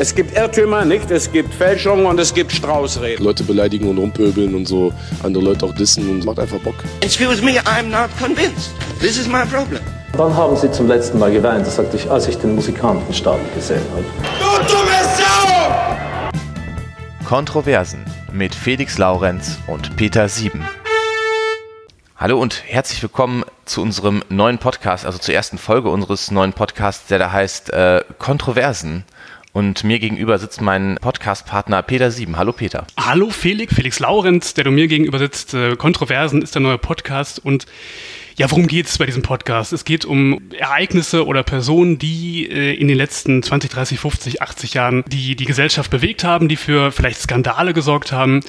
Es gibt Irrtümer, nicht? Es gibt Fälschungen und es gibt Straußreden. Leute beleidigen und rumpöbeln und so andere Leute auch dissen und macht einfach Bock. Excuse me, I'm not convinced. This is my problem. Wann haben Sie zum letzten Mal geweint? Das sagte ich, als ich den Musikantenstadel gesehen habe. Du dumme Sau! Kontroversen mit Felix Laurenz und Peter Sieben. Hallo und herzlich willkommen zu unserem neuen Podcast, also zur ersten Folge unseres neuen Podcasts, der da heißt äh, Kontroversen. Und mir gegenüber sitzt mein Podcast-Partner Peter Sieben. Hallo Peter. Hallo Felix, Felix Laurenz, der du mir gegenüber sitzt. Äh, Kontroversen ist der neue Podcast und ja, worum geht es bei diesem Podcast? Es geht um Ereignisse oder Personen, die äh, in den letzten 20, 30, 50, 80 Jahren die, die Gesellschaft bewegt haben, die für vielleicht Skandale gesorgt haben.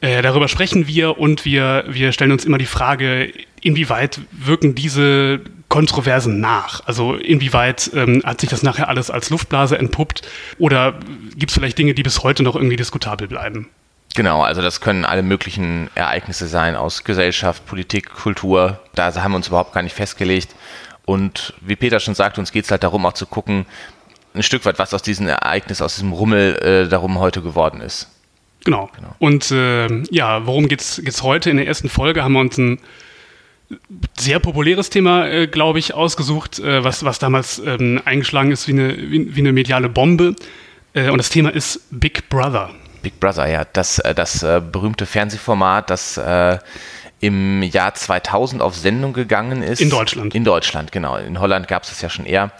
Äh, darüber sprechen wir und wir, wir stellen uns immer die Frage, inwieweit wirken diese Kontroversen nach? Also inwieweit ähm, hat sich das nachher alles als Luftblase entpuppt oder gibt es vielleicht Dinge, die bis heute noch irgendwie diskutabel bleiben? Genau, also das können alle möglichen Ereignisse sein aus Gesellschaft, Politik, Kultur. Da haben wir uns überhaupt gar nicht festgelegt. Und wie Peter schon sagt, uns geht es halt darum, auch zu gucken, ein Stück weit, was aus diesem Ereignis, aus diesem Rummel äh, darum heute geworden ist. Genau. genau. Und äh, ja, worum geht es heute? In der ersten Folge haben wir uns ein sehr populäres Thema, äh, glaube ich, ausgesucht, äh, was, was damals ähm, eingeschlagen ist wie eine, wie, wie eine mediale Bombe. Äh, und das Thema ist Big Brother. Big Brother, ja. Das, äh, das äh, berühmte Fernsehformat, das äh, im Jahr 2000 auf Sendung gegangen ist. In Deutschland. In Deutschland, genau. In Holland gab es das ja schon eher.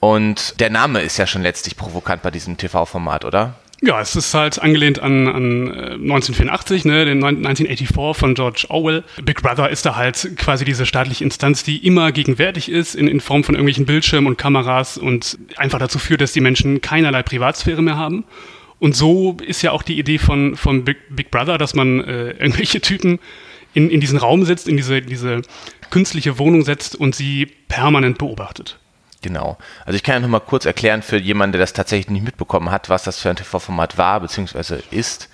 Und der Name ist ja schon letztlich provokant bei diesem TV-Format, oder? Ja, es ist halt angelehnt an, an 1984, äh, ne, den 1984 von George Orwell. Big Brother ist da halt quasi diese staatliche Instanz, die immer gegenwärtig ist in, in Form von irgendwelchen Bildschirmen und Kameras und einfach dazu führt, dass die Menschen keinerlei Privatsphäre mehr haben. Und so ist ja auch die Idee von, von Big, Big Brother, dass man äh, irgendwelche Typen in, in diesen Raum setzt, in diese, diese künstliche Wohnung setzt und sie permanent beobachtet. Genau. Also ich kann ja noch mal kurz erklären für jemanden, der das tatsächlich nicht mitbekommen hat, was das für ein TV-Format war bzw. ist.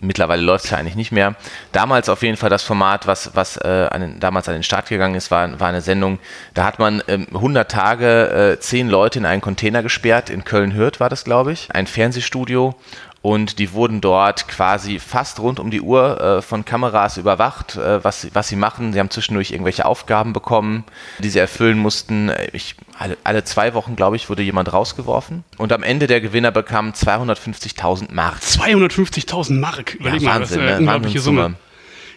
Mittlerweile läuft es ja eigentlich nicht mehr. Damals auf jeden Fall das Format, was, was äh, an den, damals an den Start gegangen ist, war, war eine Sendung, da hat man ähm, 100 Tage äh, 10 Leute in einen Container gesperrt, in Köln-Hürth war das, glaube ich, ein Fernsehstudio und die wurden dort quasi fast rund um die Uhr äh, von Kameras überwacht, äh, was, was sie machen. Sie haben zwischendurch irgendwelche Aufgaben bekommen, die sie erfüllen mussten. Ich, alle, alle zwei Wochen, glaube ich, wurde jemand rausgeworfen. Und am Ende der Gewinner bekam 250.000 Mark. 250.000 Mark? Überleg ja, mal, Wahnsinn, das ist eine ne? unglaubliche Summe.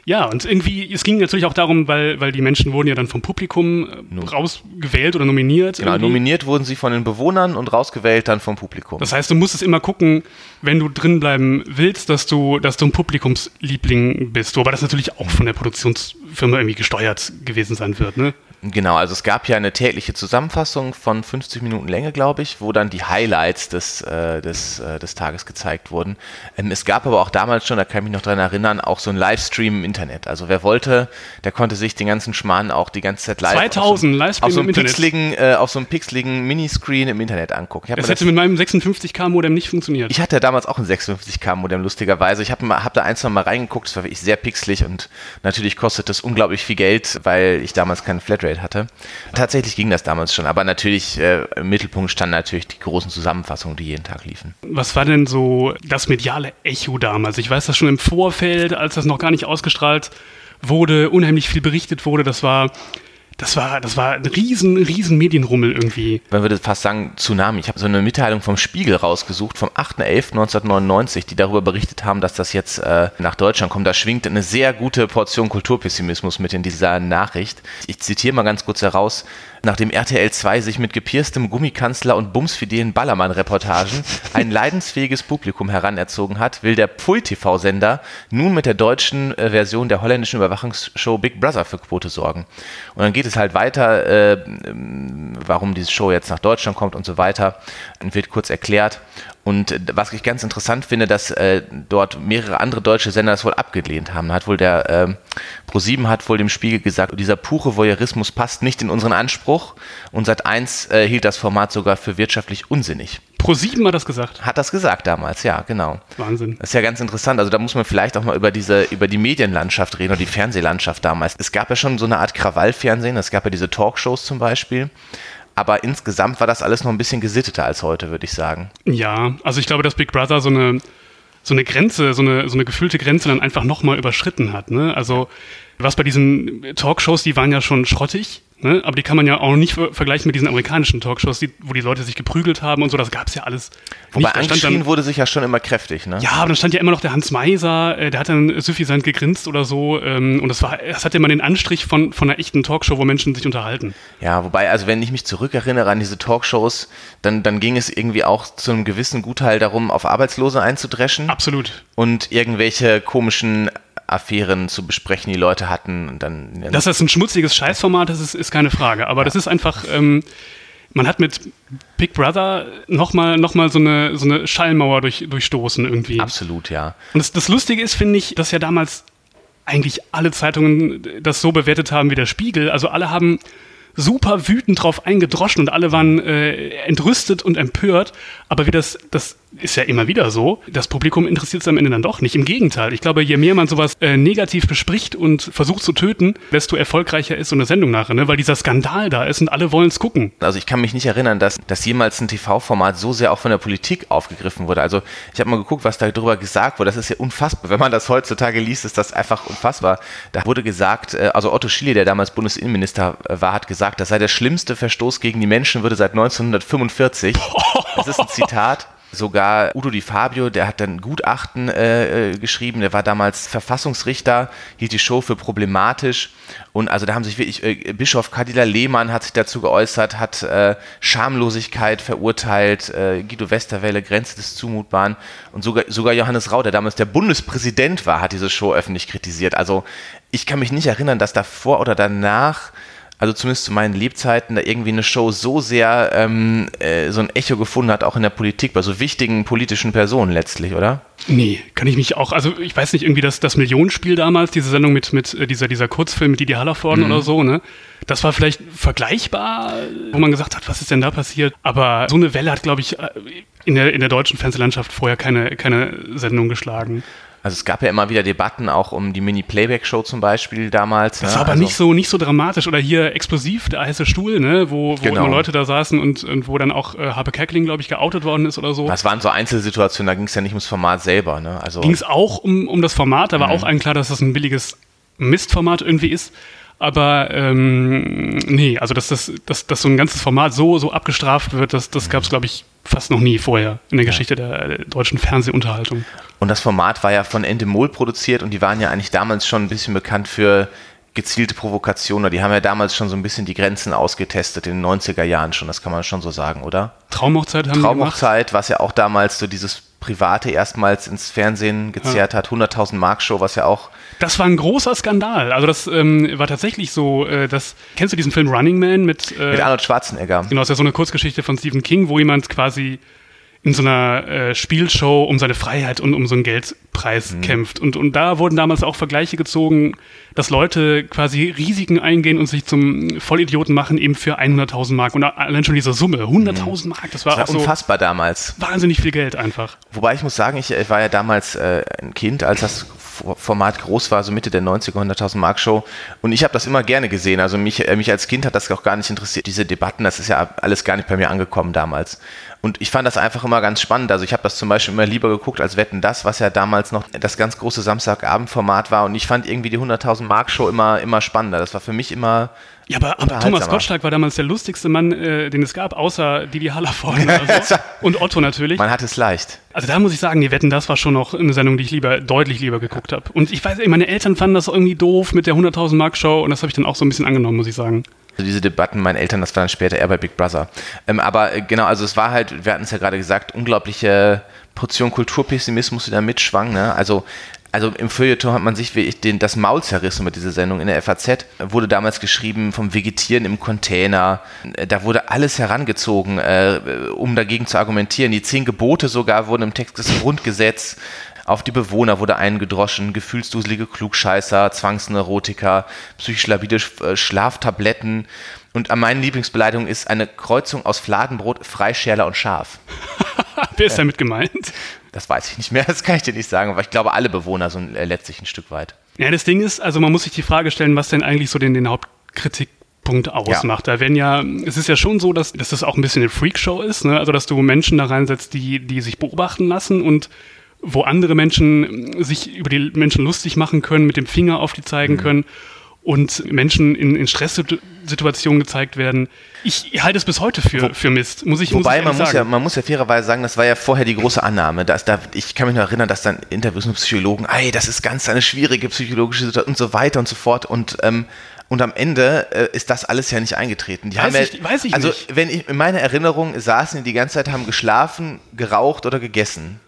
Ja, und irgendwie, es ging natürlich auch darum, weil, weil die Menschen wurden ja dann vom Publikum äh, rausgewählt oder nominiert. Genau, irgendwie. nominiert wurden sie von den Bewohnern und rausgewählt dann vom Publikum. Das heißt, du musstest immer gucken, wenn du drin bleiben willst, dass du, dass du ein Publikumsliebling bist. Wobei das natürlich auch von der Produktionsfirma irgendwie gesteuert gewesen sein wird, ne? Genau, also es gab ja eine tägliche Zusammenfassung von 50 Minuten Länge, glaube ich, wo dann die Highlights des, äh, des, äh, des Tages gezeigt wurden. Ähm, es gab aber auch damals schon, da kann ich mich noch dran erinnern, auch so ein Livestream im Internet. Also wer wollte, der konnte sich den ganzen Schmarrn auch die ganze Zeit live 2000 auf so, auf so einem pixeligen, äh, auf so einem pixeligen Miniscreen im Internet angucken. das hätte das, mit meinem 56K Modem nicht funktioniert. Ich hatte damals auch ein 56K Modem, lustigerweise. Ich habe hab da ein, zwei Mal reingeguckt, es war wirklich sehr pixelig und natürlich kostet das unglaublich viel Geld, weil ich damals keine Flatrate hatte. Tatsächlich ging das damals schon, aber natürlich äh, im Mittelpunkt standen natürlich die großen Zusammenfassungen, die jeden Tag liefen. Was war denn so das mediale Echo damals? Ich weiß das schon im Vorfeld, als das noch gar nicht ausgestrahlt wurde, unheimlich viel berichtet wurde. Das war das war, das war ein riesen, riesen Medienrummel irgendwie. Man würde fast sagen Tsunami. Ich habe so eine Mitteilung vom Spiegel rausgesucht, vom 8.11.1999, die darüber berichtet haben, dass das jetzt äh, nach Deutschland kommt. Da schwingt eine sehr gute Portion Kulturpessimismus mit in dieser Nachricht. Ich zitiere mal ganz kurz heraus. Nachdem RTL 2 sich mit gepierstem Gummikanzler und bumsfidelen Ballermann-Reportagen ein leidensfähiges Publikum heranerzogen hat, will der Pfui-TV-Sender nun mit der deutschen äh, Version der holländischen Überwachungsshow Big Brother für Quote sorgen. Und dann geht es halt weiter, äh, warum diese Show jetzt nach Deutschland kommt und so weiter, und wird kurz erklärt. Und äh, was ich ganz interessant finde, dass äh, dort mehrere andere deutsche Sender das wohl abgelehnt haben. Hat wohl der äh, ProSieben hat wohl dem Spiegel gesagt, dieser pure Voyeurismus passt nicht in unseren Anspruch. Und seit eins äh, hielt das Format sogar für wirtschaftlich unsinnig. ProSieben hat das gesagt. Hat das gesagt damals, ja, genau. Wahnsinn. Das ist ja ganz interessant. Also da muss man vielleicht auch mal über diese, über die Medienlandschaft reden oder die Fernsehlandschaft damals. Es gab ja schon so eine Art Krawallfernsehen. Es gab ja diese Talkshows zum Beispiel. Aber insgesamt war das alles noch ein bisschen gesitteter als heute, würde ich sagen. Ja, also ich glaube, dass Big Brother so eine, so eine Grenze, so eine, so eine gefühlte Grenze dann einfach nochmal überschritten hat. Ne? Also was bei diesen Talkshows, die waren ja schon schrottig, Ne? Aber die kann man ja auch nicht vergleichen mit diesen amerikanischen Talkshows, die, wo die Leute sich geprügelt haben und so. Das gab es ja alles. Wobei angeschrien wurde sich ja schon immer kräftig. Ne? Ja, aber dann stand ja immer noch der Hans Meiser, äh, der hat dann suffisant gegrinst oder so. Ähm, und das, war, das hatte immer den Anstrich von, von einer echten Talkshow, wo Menschen sich unterhalten. Ja, wobei, also wenn ich mich zurückerinnere an diese Talkshows, dann, dann ging es irgendwie auch zu einem gewissen Gutteil darum, auf Arbeitslose einzudreschen. Absolut. Und irgendwelche komischen Affären zu besprechen, die Leute hatten. Und dann, Dass das ein schmutziges Scheißformat ist, ist, ist keine Frage. Aber ja. das ist einfach, ähm, man hat mit Big Brother nochmal noch mal so, eine, so eine Schallmauer durch, durchstoßen irgendwie. Absolut, ja. Und das, das Lustige ist, finde ich, dass ja damals eigentlich alle Zeitungen das so bewertet haben wie der Spiegel. Also alle haben super wütend drauf eingedroschen und alle waren äh, entrüstet und empört. Aber wie das, das ist ja immer wieder so, das Publikum interessiert es am Ende dann doch nicht. Im Gegenteil, ich glaube, je mehr man sowas äh, negativ bespricht und versucht zu töten, desto erfolgreicher ist so eine Sendung nachher, ne? weil dieser Skandal da ist und alle wollen es gucken. Also ich kann mich nicht erinnern, dass, dass jemals ein TV-Format so sehr auch von der Politik aufgegriffen wurde. Also ich habe mal geguckt, was darüber gesagt wurde. Das ist ja unfassbar. Wenn man das heutzutage liest, ist das einfach unfassbar. Da wurde gesagt, äh, also Otto Schily, der damals Bundesinnenminister äh, war, hat gesagt, das sei der schlimmste Verstoß gegen die Menschenwürde seit 1945. Das ist ein Zitat. Sogar Udo Di Fabio, der hat dann Gutachten äh, äh, geschrieben, der war damals Verfassungsrichter, hielt die Show für problematisch und also da haben sich wirklich, äh, Bischof Kadila Lehmann hat sich dazu geäußert, hat äh, Schamlosigkeit verurteilt, äh, Guido Westerwelle, Grenze des Zumutbaren und sogar, sogar Johannes Rau, der damals der Bundespräsident war, hat diese Show öffentlich kritisiert. Also ich kann mich nicht erinnern, dass davor oder danach also zumindest zu meinen Lebzeiten, da irgendwie eine Show so sehr ähm, äh, so ein Echo gefunden hat, auch in der Politik, bei so wichtigen politischen Personen letztlich, oder? Nee, kann ich mich auch, also ich weiß nicht, irgendwie das, das Millionenspiel damals, diese Sendung mit, mit äh, dieser, dieser Kurzfilm mit Didi Hallervorden mhm. oder so, ne? Das war vielleicht vergleichbar, wo man gesagt hat, was ist denn da passiert? Aber so eine Welle hat, glaube ich, äh, in der, in der deutschen Fernsehlandschaft vorher keine, keine Sendung geschlagen. Also es gab ja immer wieder Debatten auch um die Mini-Playback-Show zum Beispiel damals. Das ne? war aber also nicht so nicht so dramatisch. Oder hier explosiv, der heiße Stuhl, ne? wo, wo genau. immer Leute da saßen und, und wo dann auch äh, Habe Kerkeling, glaube ich, geoutet worden ist oder so. Das waren so Einzelsituationen, da ging es ja nicht ums Format selber. Ne? Also ging es auch um, um das Format, da war mhm. auch allen klar, dass das ein billiges Mistformat irgendwie ist. Aber ähm, nee, also dass, das, dass, dass so ein ganzes Format so, so abgestraft wird, das, das gab es, glaube ich, fast noch nie vorher in der. Geschichte der, der, deutschen Fernsehunterhaltung. Und das Format war ja von Endemol produziert und die waren ja eigentlich damals schon ein bisschen bekannt für gezielte Provokationen. Die haben ja damals schon so ein bisschen die Grenzen ausgetestet, in den 90er Jahren schon, das kann man schon so sagen, oder? Traumhochzeit haben Traumhochzeit, was ja auch damals so dieses Private erstmals ins Fernsehen gezerrt ja. hat, 100.000 Mark Show, was ja auch das war ein großer Skandal. Also das ähm, war tatsächlich so, äh, dass, kennst du diesen Film Running Man mit, äh, mit Arnold Schwarzenegger? Genau, das ist ja so eine Kurzgeschichte von Stephen King, wo jemand quasi in so einer äh, Spielshow um seine Freiheit und um so einen Geldpreis mhm. kämpft. Und, und da wurden damals auch Vergleiche gezogen, dass Leute quasi Risiken eingehen und sich zum Vollidioten machen, eben für 100.000 Mark. Und allein schon diese Summe, 100.000 mhm. Mark, das war, das war unfassbar so damals. Wahnsinnig viel Geld einfach. Wobei ich muss sagen, ich, ich war ja damals äh, ein Kind, als das Format groß war, so Mitte der 90er, 100.000 Mark Show. Und ich habe das immer gerne gesehen. Also mich, äh, mich als Kind hat das auch gar nicht interessiert. Diese Debatten, das ist ja alles gar nicht bei mir angekommen damals. Und ich fand das einfach immer ganz spannend. Also ich habe das zum Beispiel immer lieber geguckt als Wetten das, was ja damals noch das ganz große Samstagabendformat war. Und ich fand irgendwie die 100.000 Mark Show immer, immer spannender. Das war für mich immer ja, aber, aber Thomas Gottschalk war damals der lustigste Mann, äh, den es gab, außer Didi Hallervorden so. und Otto natürlich. Man hat es leicht. Also da muss ich sagen, die Wetten, das war schon noch eine Sendung, die ich lieber, deutlich lieber geguckt habe. Und ich weiß, meine Eltern fanden das irgendwie doof mit der 100.000 Mark Show und das habe ich dann auch so ein bisschen angenommen, muss ich sagen. Also diese Debatten, meinen Eltern, das war dann später eher bei Big Brother. Ähm, aber äh, genau, also es war halt, wir hatten es ja gerade gesagt, unglaubliche Portion Kulturpessimismus, die da mitschwang. Ne? Also also im Feuilleton hat man sich wie ich den, das Maul zerrissen mit dieser Sendung. In der FAZ wurde damals geschrieben vom Vegetieren im Container. Da wurde alles herangezogen, äh, um dagegen zu argumentieren. Die zehn Gebote sogar wurden im Text des Grundgesetz auf die Bewohner wurde eingedroschen, gefühlsduselige Klugscheißer, Zwangsneurotiker, psychisch labide äh, Schlaftabletten. Und an meinen Lieblingsbeleidigungen ist eine Kreuzung aus Fladenbrot, Freischärler und Schaf. Wer ist damit gemeint? Das weiß ich nicht mehr, das kann ich dir nicht sagen, aber ich glaube, alle Bewohner sind letztlich ein Stück weit. Ja, das Ding ist, also man muss sich die Frage stellen, was denn eigentlich so den, den Hauptkritikpunkt Pluspunkt ausmacht. Ja. Da werden ja, es ist ja schon so, dass, dass das auch ein bisschen eine Freakshow ist, ne? also dass du Menschen da reinsetzt, die, die sich beobachten lassen und wo andere Menschen sich über die Menschen lustig machen können, mit dem Finger auf die zeigen mhm. können und Menschen in, in Stresssituationen gezeigt werden. Ich halte es bis heute für, für Mist, muss ich Wobei, muss ich man, muss sagen. ja, man muss ja fairerweise sagen, das war ja vorher die große Annahme. Dass da, ich kann mich noch erinnern, dass dann Interviews mit Psychologen, ey, das ist ganz eine schwierige psychologische Situation und so weiter und so fort. Und ähm, und am Ende äh, ist das alles ja nicht eingetreten. Die weiß, haben ich, ja, weiß ich also, nicht. wenn ich in meiner Erinnerung saßen die die ganze Zeit, haben geschlafen, geraucht oder gegessen.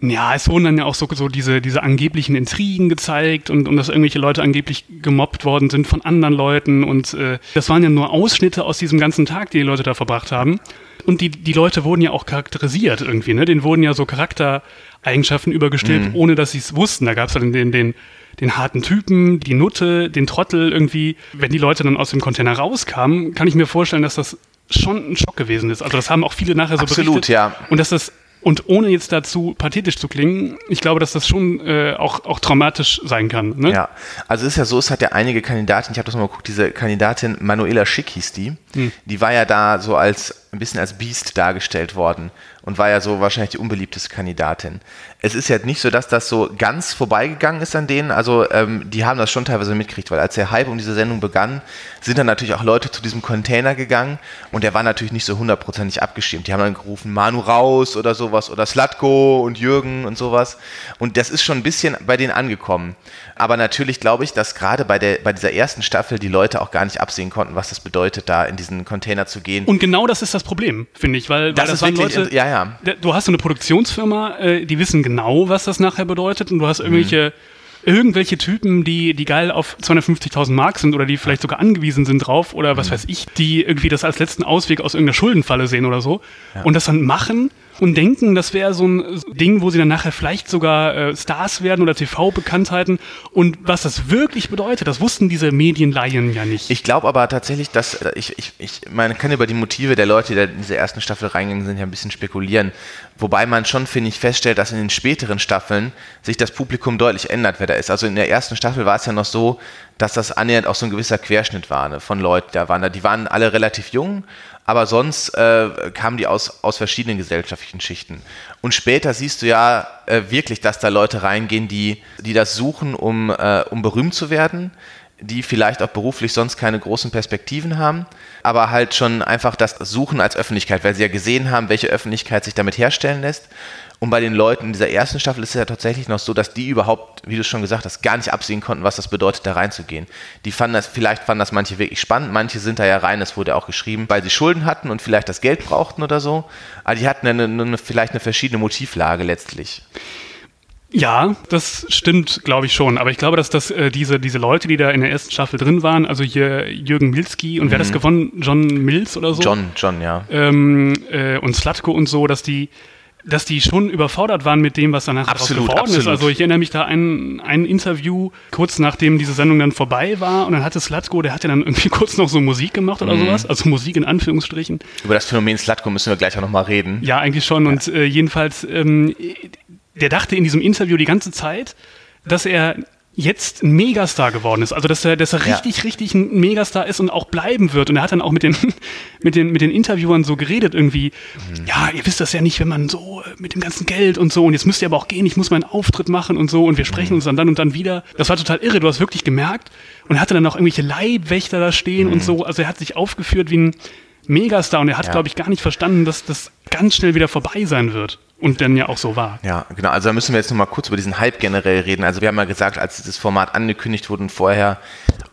Ja, es wurden dann ja auch so, so diese, diese angeblichen Intrigen gezeigt und, und dass irgendwelche Leute angeblich gemobbt worden sind von anderen Leuten. Und äh, das waren ja nur Ausschnitte aus diesem ganzen Tag, die die Leute da verbracht haben. Und die, die Leute wurden ja auch charakterisiert irgendwie, ne? Denen wurden ja so Charaktereigenschaften übergestellt, mhm. ohne dass sie es wussten. Da gab es dann den, den, den harten Typen, die Nutte, den Trottel irgendwie. Wenn die Leute dann aus dem Container rauskamen, kann ich mir vorstellen, dass das schon ein Schock gewesen ist. Also das haben auch viele nachher so Absolut, berichtet. ja. Und dass das und ohne jetzt dazu pathetisch zu klingen, ich glaube, dass das schon äh, auch, auch traumatisch sein kann. Ne? Ja, also es ist ja so, es hat ja einige Kandidaten, ich habe das mal geguckt, diese Kandidatin Manuela Schick hieß die, hm. die war ja da so als ein bisschen als Biest dargestellt worden und war ja so wahrscheinlich die unbeliebteste Kandidatin es ist ja nicht so, dass das so ganz vorbeigegangen ist an denen. Also ähm, die haben das schon teilweise mitgekriegt, weil als der Hype um diese Sendung begann, sind dann natürlich auch Leute zu diesem Container gegangen und der war natürlich nicht so hundertprozentig abgestimmt. Die haben dann gerufen, Manu raus oder sowas oder Slatko und Jürgen und sowas. Und das ist schon ein bisschen bei denen angekommen. Aber natürlich glaube ich, dass gerade bei, der, bei dieser ersten Staffel die Leute auch gar nicht absehen konnten, was das bedeutet, da in diesen Container zu gehen. Und genau das ist das Problem, finde ich, weil, das, weil das waren Leute, ja, ja. Du hast so eine Produktionsfirma, äh, die wissen genau, was das nachher bedeutet und du hast irgendwelche mhm. irgendwelche Typen, die, die geil auf 250.000 Mark sind oder die vielleicht sogar angewiesen sind drauf oder was mhm. weiß ich, die irgendwie das als letzten Ausweg aus irgendeiner Schuldenfalle sehen oder so ja. und das dann machen und denken, das wäre so ein Ding, wo sie dann nachher vielleicht sogar äh, Stars werden oder TV-Bekanntheiten. Und was das wirklich bedeutet, das wussten diese Medienlaien ja nicht. Ich glaube aber tatsächlich, dass äh, ich, ich, ich, man kann über die Motive der Leute, die in diese ersten Staffel reingegangen sind, ja ein bisschen spekulieren. Wobei man schon, finde ich, feststellt, dass in den späteren Staffeln sich das Publikum deutlich ändert, wer da ist. Also in der ersten Staffel war es ja noch so, dass das annähernd auch so ein gewisser Querschnitt war ne, von Leuten, da waren da. Die waren alle relativ jung, aber sonst äh, kamen die aus, aus verschiedenen gesellschaftlichen Schichten. Und später siehst du ja äh, wirklich, dass da Leute reingehen, die, die das suchen, um, äh, um berühmt zu werden, die vielleicht auch beruflich sonst keine großen Perspektiven haben, aber halt schon einfach das suchen als Öffentlichkeit, weil sie ja gesehen haben, welche Öffentlichkeit sich damit herstellen lässt und bei den Leuten in dieser ersten Staffel ist es ja tatsächlich noch so, dass die überhaupt, wie du schon gesagt hast, gar nicht absehen konnten, was das bedeutet, da reinzugehen. Die fanden das, vielleicht fanden das manche wirklich spannend, manche sind da ja rein, das wurde auch geschrieben, weil sie Schulden hatten und vielleicht das Geld brauchten oder so. Aber die hatten eine, eine, vielleicht eine verschiedene Motivlage letztlich. Ja, das stimmt, glaube ich schon. Aber ich glaube, dass das äh, diese, diese Leute, die da in der ersten Staffel drin waren, also hier Jürgen Milski und mhm. wer hat das gewonnen? John Mills oder so? John, John, ja. Ähm, äh, und Slatko und so, dass die dass die schon überfordert waren mit dem, was danach absolut, geworden absolut. ist. Also ich erinnere mich da an ein Interview, kurz nachdem diese Sendung dann vorbei war und dann hatte Slatko, der hatte dann irgendwie kurz noch so Musik gemacht oder mhm. sowas, also Musik in Anführungsstrichen. Über das Phänomen Slatko müssen wir gleich auch nochmal reden. Ja, eigentlich schon ja. und äh, jedenfalls, ähm, der dachte in diesem Interview die ganze Zeit, dass er jetzt ein Megastar geworden ist. Also dass er, dass er ja. richtig, richtig ein Megastar ist und auch bleiben wird. Und er hat dann auch mit den, mit den, mit den Interviewern so geredet irgendwie. Mhm. Ja, ihr wisst das ja nicht, wenn man so äh, mit dem ganzen Geld und so und jetzt müsst ihr aber auch gehen, ich muss meinen Auftritt machen und so und wir sprechen mhm. uns dann dann und dann wieder. Das war total irre. Du hast wirklich gemerkt und er hatte dann auch irgendwelche Leibwächter da stehen mhm. und so. Also er hat sich aufgeführt wie ein Megastar und er hat, ja. glaube ich, gar nicht verstanden, dass das ganz schnell wieder vorbei sein wird. Und dann ja auch so war. Ja, genau. Also da müssen wir jetzt nochmal kurz über diesen Hype generell reden. Also wir haben ja gesagt, als dieses Format angekündigt wurde und vorher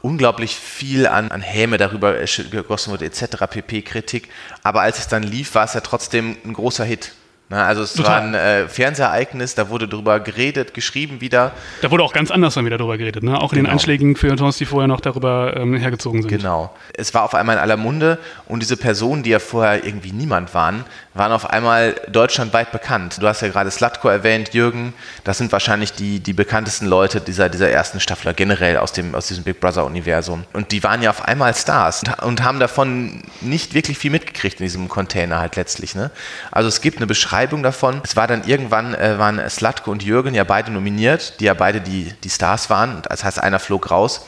unglaublich viel an, an Häme darüber gegossen wurde, etc., PP-Kritik. Aber als es dann lief, war es ja trotzdem ein großer Hit. Na, also es Total. war ein äh, Fernsehereignis, da wurde drüber geredet, geschrieben wieder. Da wurde auch ganz anders dann wieder drüber geredet, ne? auch in genau. den Anschlägen für Feuilletons, die vorher noch darüber ähm, hergezogen sind. Genau. Es war auf einmal in aller Munde und diese Personen, die ja vorher irgendwie niemand waren, waren auf einmal deutschlandweit bekannt. Du hast ja gerade Slatko erwähnt, Jürgen, das sind wahrscheinlich die, die bekanntesten Leute dieser, dieser ersten Staffel, generell aus, dem, aus diesem Big Brother-Universum. Und die waren ja auf einmal Stars und, und haben davon nicht wirklich viel mitgekriegt in diesem Container halt letztlich. Ne? Also es gibt eine Beschreibung, Beschreibung davon. Es war dann irgendwann, äh, waren Slatko und Jürgen ja beide nominiert, die ja beide die, die Stars waren. Das heißt, einer flog raus.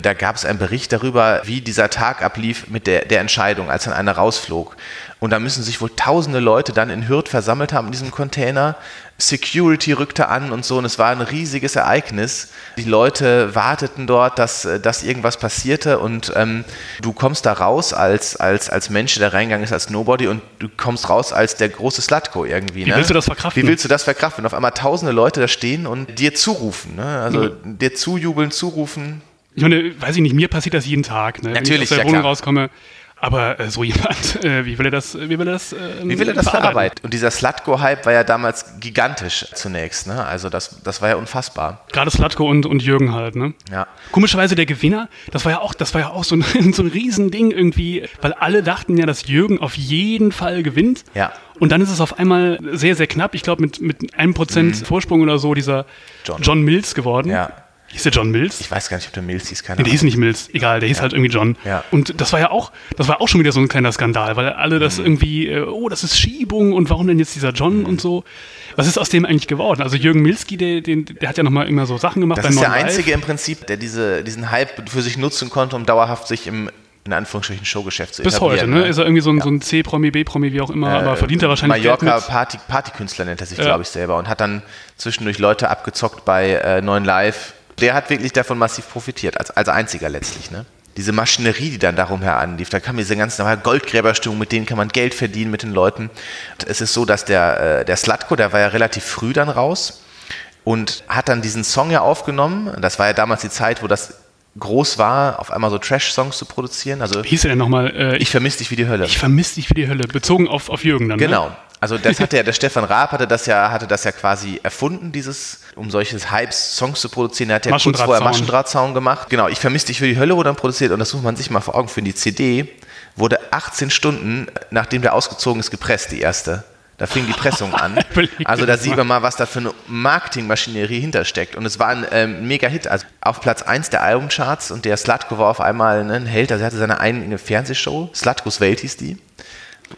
Da gab es einen Bericht darüber, wie dieser Tag ablief mit der, der Entscheidung, als dann einer rausflog. Und da müssen sich wohl tausende Leute dann in Hürth versammelt haben in diesem Container. Security rückte an und so und es war ein riesiges Ereignis. Die Leute warteten dort, dass, dass irgendwas passierte und ähm, du kommst da raus als, als, als Mensch, der reingegangen ist als Nobody und du kommst raus als der große Slatko irgendwie. Wie ne? willst du das verkraften? Wie willst du das verkraften? Wenn auf einmal tausende Leute da stehen und dir zurufen, ne? also Ja. dir zujubeln, zurufen. Ich meine, weiß ich nicht, mir passiert das jeden Tag, ne? wenn ich Natürlich, aus der ja, Wohnung klar. rauskomme. Aber äh, so jemand, äh, wie will er das, wie will er das, ähm, Wie will er das verarbeiten? Und dieser Slatko-Hype war ja damals gigantisch zunächst. Ne? Also das, das war ja unfassbar. Gerade Slatko und, und Jürgen halt, ne? Ja. Komischerweise der Gewinner, das war ja auch, das war ja auch so ein, so ein Riesending irgendwie, weil alle dachten ja, dass Jürgen auf jeden Fall gewinnt. Ja. Und dann ist es auf einmal sehr, sehr knapp, ich glaube mit, mit einem Prozent Vorsprung oder so, dieser John. John, Mills geworden. Ja. Hieß der John Mills? Ich weiß gar nicht, ob der Mills hieß, keine Nee, der hieß nicht Mills, egal, der hieß halt irgendwie John. Ja. Und das war ja auch, das war auch schon wieder so ein kleiner Skandal, weil alle Mhm. das irgendwie, äh, oh, das ist Schiebung und warum denn jetzt dieser John Mhm. und so. Was ist aus dem eigentlich geworden? Also Jürgen Milski, der, den, der hat ja nochmal immer so Sachen gemacht Das ist der Neuen Live. einzige im Prinzip, der diese, diesen Hype für sich nutzen konnte, um dauerhaft sich im, in Anführungsstrichen, Showgeschäft zu Bis heute, ne? Ist er irgendwie so ein, so ein C-Promi, B-Promi, wie auch immer, aber verdient er wahrscheinlich Mallorca. Party, Partykünstler nennt er sich, Ja. glaube ich, selber und hat dann zwischendurch Leute abgezockt bei äh, Neuen Live. Der hat wirklich davon massiv profitiert, als, als einziger letztlich, ne? Diese Maschinerie, die dann darum her anlief, da kam diese ganze Goldgräberstimmung, mit denen kann man Geld verdienen mit den Leuten. Und es ist so, dass der, äh, der Slatko, der war ja relativ früh dann raus und hat dann diesen Song ja aufgenommen. Das war ja damals die Zeit, wo das groß war, auf einmal so Trash-Songs zu produzieren. Also Wie hieß er denn nochmal? Äh, ich ich, vermisse dich wie die Hölle. ich vermisse dich wie die Hölle, bezogen auf, auf Jürgen dann. Genau. Ne? Also das hatte ja, der Stefan Raab hatte das ja, hatte das ja quasi erfunden, dieses, um solches Hypes Songs zu produzieren. Er hat ja kurz vorher Maschendrahtzaun. Gemacht. Genau, ich vermisse dich für die Hölle wurde dann produziert und das muss man sich mal vor Augen führen. Die CD wurde 18 Stunden, nachdem der ausgezogen ist, gepresst, die erste. Da fing die Pressung an. Also da sieht man mal, was da für eine Marketingmaschinerie hintersteckt. Und es war ein ähm, Mega-Hit. Also auf Platz 1 der Albumcharts und der Slatko war auf einmal ne, ein Held. Also er hatte seine eigene Fernsehshow, Slatkos Welt hieß die,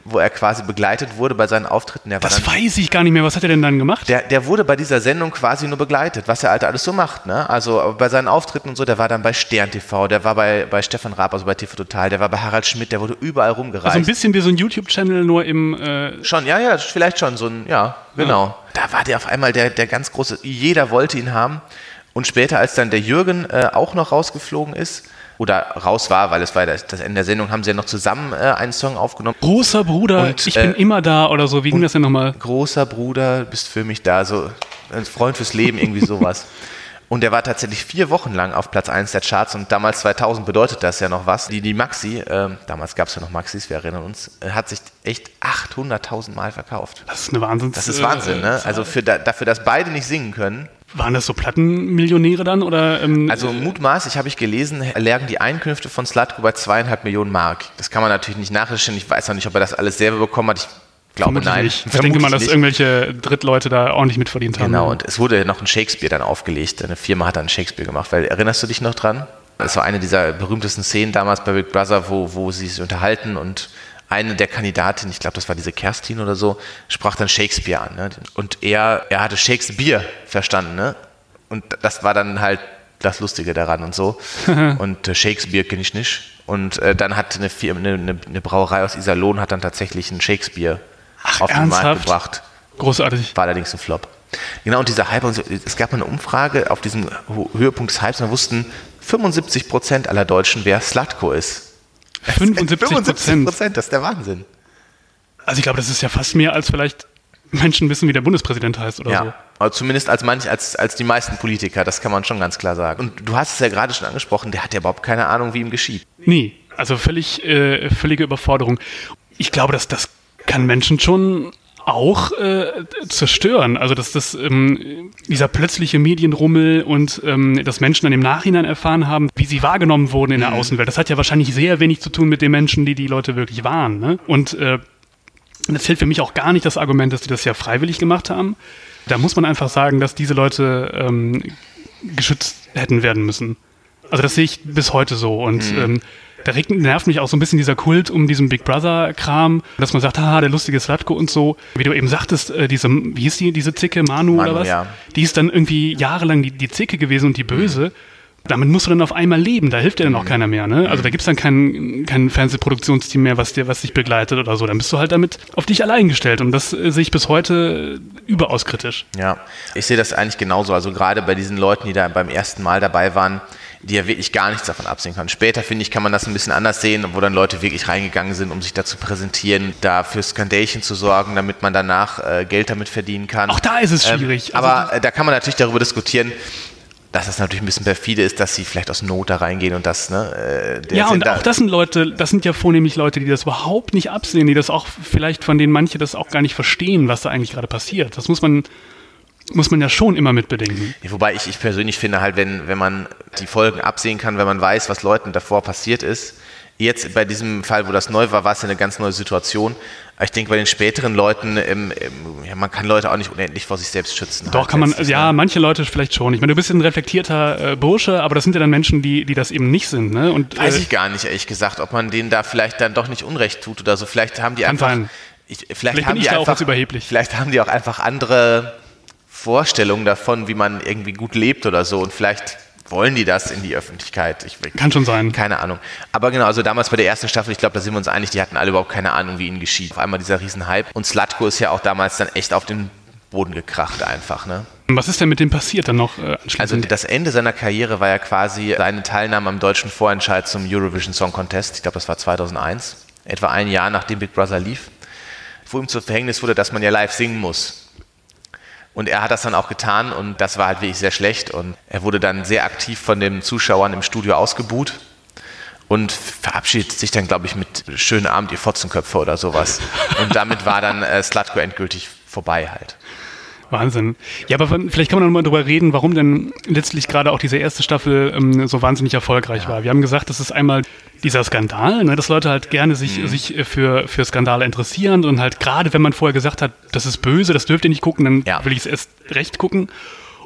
wo er quasi begleitet wurde bei seinen Auftritten. Der Das weiß ich gar nicht mehr. Was hat er denn dann gemacht? der, der wurde bei dieser Sendung quasi nur begleitet, was der Alte alles so macht. Ne? Also bei seinen Auftritten und so, der war dann bei Stern TV, der war bei, bei Stefan Raab, also bei TV Total, der war bei Harald Schmidt, der wurde überall rumgereist. also ein bisschen wie so ein YouTube-Channel, nur im äh, Schon, ja, ja, vielleicht schon so ein, ja, genau. Da war der auf einmal der, der ganz große, jeder wollte ihn haben. Und später, als dann der Jürgen äh, auch noch rausgeflogen ist, oder raus war, weil es war das, das Ende der Sendung, haben sie ja noch zusammen äh, einen Song aufgenommen. großer Bruder, Und, ich bin äh, immer da oder so. Wie ging das denn nochmal? Großer Bruder, bist für mich da, so ein Freund fürs Leben, irgendwie sowas. Und der war tatsächlich vier Wochen lang auf Platz 1 der Charts und damals 2000 bedeutet das ja noch was. Die, die Maxi, ähm, damals gab es ja noch Maxis, wir erinnern uns, äh, hat sich echt 800.000 Mal verkauft. Das ist eine Wahnsinns. Das ist Wahnsinn, ne? Also für da, dafür, dass beide nicht singen können. Waren das so Plattenmillionäre dann oder? Ähm, Also mutmaßlich habe ich gelesen, erlägen die Einkünfte von Slatko bei zweieinhalb Millionen Mark. Das kann man natürlich nicht nachrecherchieren. Ich weiß auch nicht, ob er das alles selber bekommen hat. Ich glaube vermutlich nein. nicht. Ich denke mal, dass nicht. irgendwelche Drittleute da ordentlich mitverdient haben. Genau, und es wurde noch ein Shakespeare dann aufgelegt. Eine Firma hat dann Shakespeare gemacht. Weil, erinnerst du dich noch dran? Das war eine dieser berühmtesten Szenen damals bei Big Brother, wo, wo sie sich unterhalten und eine der Kandidatinnen, ich glaube, das war diese Kerstin oder so, sprach dann Shakespeare an. Ne? Und er, er hatte Shakespeare verstanden. Ne? Und das war dann halt das Lustige daran und so. und äh, Shakespeare kenne ich nicht. Und äh, dann hat eine, Firma, eine, eine, Brauerei aus Iserlohn hat dann tatsächlich einen Shakespeare auf den Markt ernsthaft? gebracht. Großartig. War allerdings ein Flop. Genau, und dieser Hype, und so, es gab mal eine Umfrage auf diesem Höhepunkt des Hypes, und da wussten 75 Prozent aller Deutschen, wer Slatko ist. 75 Prozent. das ist der Wahnsinn. Also ich glaube, das ist ja fast mehr als vielleicht Menschen wissen, wie der Bundespräsident heißt oder Ja, so. aber zumindest als manch, als, als die meisten Politiker, das kann man schon ganz klar sagen. Und du hast es ja gerade schon angesprochen, der hat ja überhaupt keine Ahnung, wie ihm geschieht. Nee, also völlig, äh, völlige Überforderung. Ich glaube, dass das kann Menschen schon auch äh, zerstören. Also dass das ähm, dieser plötzliche Medienrummel und ähm, dass Menschen dann im Nachhinein erfahren haben, wie sie wahrgenommen wurden in der Außenwelt. Das hat ja wahrscheinlich sehr wenig zu tun mit den Menschen, die die Leute wirklich waren. Ne? Und äh, das zählt für mich auch gar nicht das Argument, dass die das ja freiwillig gemacht haben. Da muss man einfach sagen, dass diese Leute ähm, geschützt hätten werden müssen. Also das sehe ich bis heute so. Und ähm, da regt, nervt mich auch so ein bisschen dieser Kult um diesen Big Brother-Kram, dass man sagt, haha, der lustige Slatko und so. Wie du eben sagtest, äh, diese, wie hieß die, diese Zicke, Manu, Manu, oder was? ja. Die ist dann irgendwie jahrelang die, die Zicke gewesen und die Böse. damit musst du dann auf einmal leben, da hilft dir dann auch keiner mehr. Ne? Also da gibt es dann kein, kein Fernsehproduktionsteam mehr, was dir, was dich begleitet oder so. Dann bist du halt damit auf dich allein gestellt. Und das äh, sehe ich bis heute überaus kritisch. Ja, ich sehe das eigentlich genauso. Also gerade bei diesen Leuten, die da beim ersten Mal dabei waren, die ja wirklich gar nichts davon absehen können. Später, finde ich, kann man das ein bisschen anders sehen, wo dann Leute wirklich reingegangen sind, um sich da zu präsentieren, da für Skandälchen zu sorgen, damit man danach äh, Geld damit verdienen kann. Auch da ist es schwierig. Ähm, aber äh, da kann man natürlich darüber diskutieren, dass das natürlich ein bisschen perfide ist, dass sie vielleicht aus Not da reingehen und das, ne? Äh, ja, und auch das sind Leute, das sind ja vornehmlich Leute, die das überhaupt nicht absehen, die das auch vielleicht von denen manche das auch gar nicht verstehen, was da eigentlich gerade passiert. Das muss man muss man ja schon immer mitbedenken. Ja, wobei ich, ich persönlich finde halt, wenn, wenn man die Folgen absehen kann, wenn man weiß, was Leuten davor passiert ist, jetzt bei diesem Fall, wo das neu war, war es eine ganz neue Situation. Aber ich denke, bei den späteren Leuten, ähm, ähm, ja, man kann Leute auch nicht unendlich vor sich selbst schützen. Doch, halt kann man, ja, ne? manche Leute vielleicht schon. Ich meine, du bist ein reflektierter äh, Bursche, aber das sind ja dann Menschen, die, die das eben nicht sind. Ne? Und, Weiß äh, ich gar nicht, ehrlich gesagt, ob man denen da vielleicht dann doch nicht Unrecht tut oder so. Vielleicht haben die einfach. Ich, vielleicht, vielleicht haben die einfach, überheblich. Vielleicht haben die auch einfach andere Vorstellungen davon, wie man irgendwie gut lebt oder so. Und vielleicht wollen die das in die Öffentlichkeit. Ich, Kann schon sein. Keine Ahnung. Aber genau, also damals bei der ersten Staffel, ich glaube, da sind wir uns einig, die hatten alle überhaupt keine Ahnung, wie ihnen geschieht. Auf einmal dieser Riesenhype. Und Slatko ist ja auch damals dann echt auf den Boden gekracht einfach. Ne? Was ist denn mit dem passiert dann noch äh, Also das Ende seiner Karriere war ja quasi seine Teilnahme am deutschen Vorentscheid zum Eurovision Song Contest. Ich glaube, das war 2001. Etwa ein Jahr nachdem Big Brother lief. Wo ihm zu Verhängnis wurde, dass man ja live singen muss. Und er hat das dann auch getan und das war halt wirklich sehr schlecht. Und er wurde dann sehr aktiv von den Zuschauern im Studio ausgebuht und verabschiedet sich dann, glaube ich, mit schönen Abend, ihr Fotzenköpfe oder sowas. Und damit war dann äh, Slutko endgültig vorbei halt. Wahnsinn. Ja, aber vielleicht kann man noch mal drüber reden, warum denn letztlich gerade auch diese erste Staffel ähm, so wahnsinnig erfolgreich ja. war. Wir haben gesagt, das ist einmal dieser Skandal, ne, dass Leute halt gerne sich, mhm. sich äh, für, für Skandale interessieren und halt gerade, wenn man vorher gesagt hat, das ist böse, das dürft ihr nicht gucken, dann ja. will ich es erst recht gucken.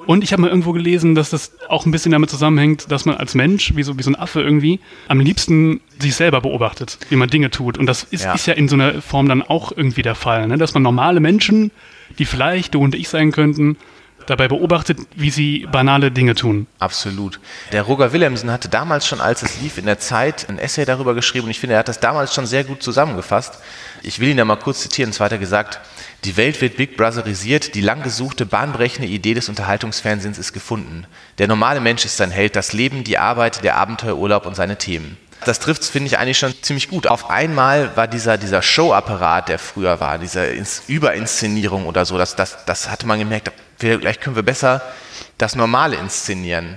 Und ich habe mal irgendwo gelesen, dass das auch ein bisschen damit zusammenhängt, dass man als Mensch, wie so, wie so ein Affe irgendwie, am liebsten sich selber beobachtet, wie man Dinge tut. Und das ist ja, ist ja in so einer Form dann auch irgendwie der Fall, ne? dass man normale Menschen die vielleicht du und ich sein könnten, dabei beobachtet, wie sie banale Dinge tun. Absolut. Der Roger Willemsen hatte damals schon, als es lief, in der Zeit ein Essay darüber geschrieben und ich finde, er hat das damals schon sehr gut zusammengefasst. Ich will ihn da mal kurz zitieren. Und zwar gesagt, die Welt wird Big Brotherisiert, die lang gesuchte, bahnbrechende Idee des Unterhaltungsfernsehens ist gefunden. Der normale Mensch ist sein Held, das Leben, die Arbeit, der Abenteuerurlaub und seine Themen das trifft es, finde ich, eigentlich schon ziemlich gut. Auf einmal war dieser, dieser Showapparat, der früher war, diese Überinszenierung oder so, das, das, das hatte man gemerkt, vielleicht können wir besser das Normale inszenieren.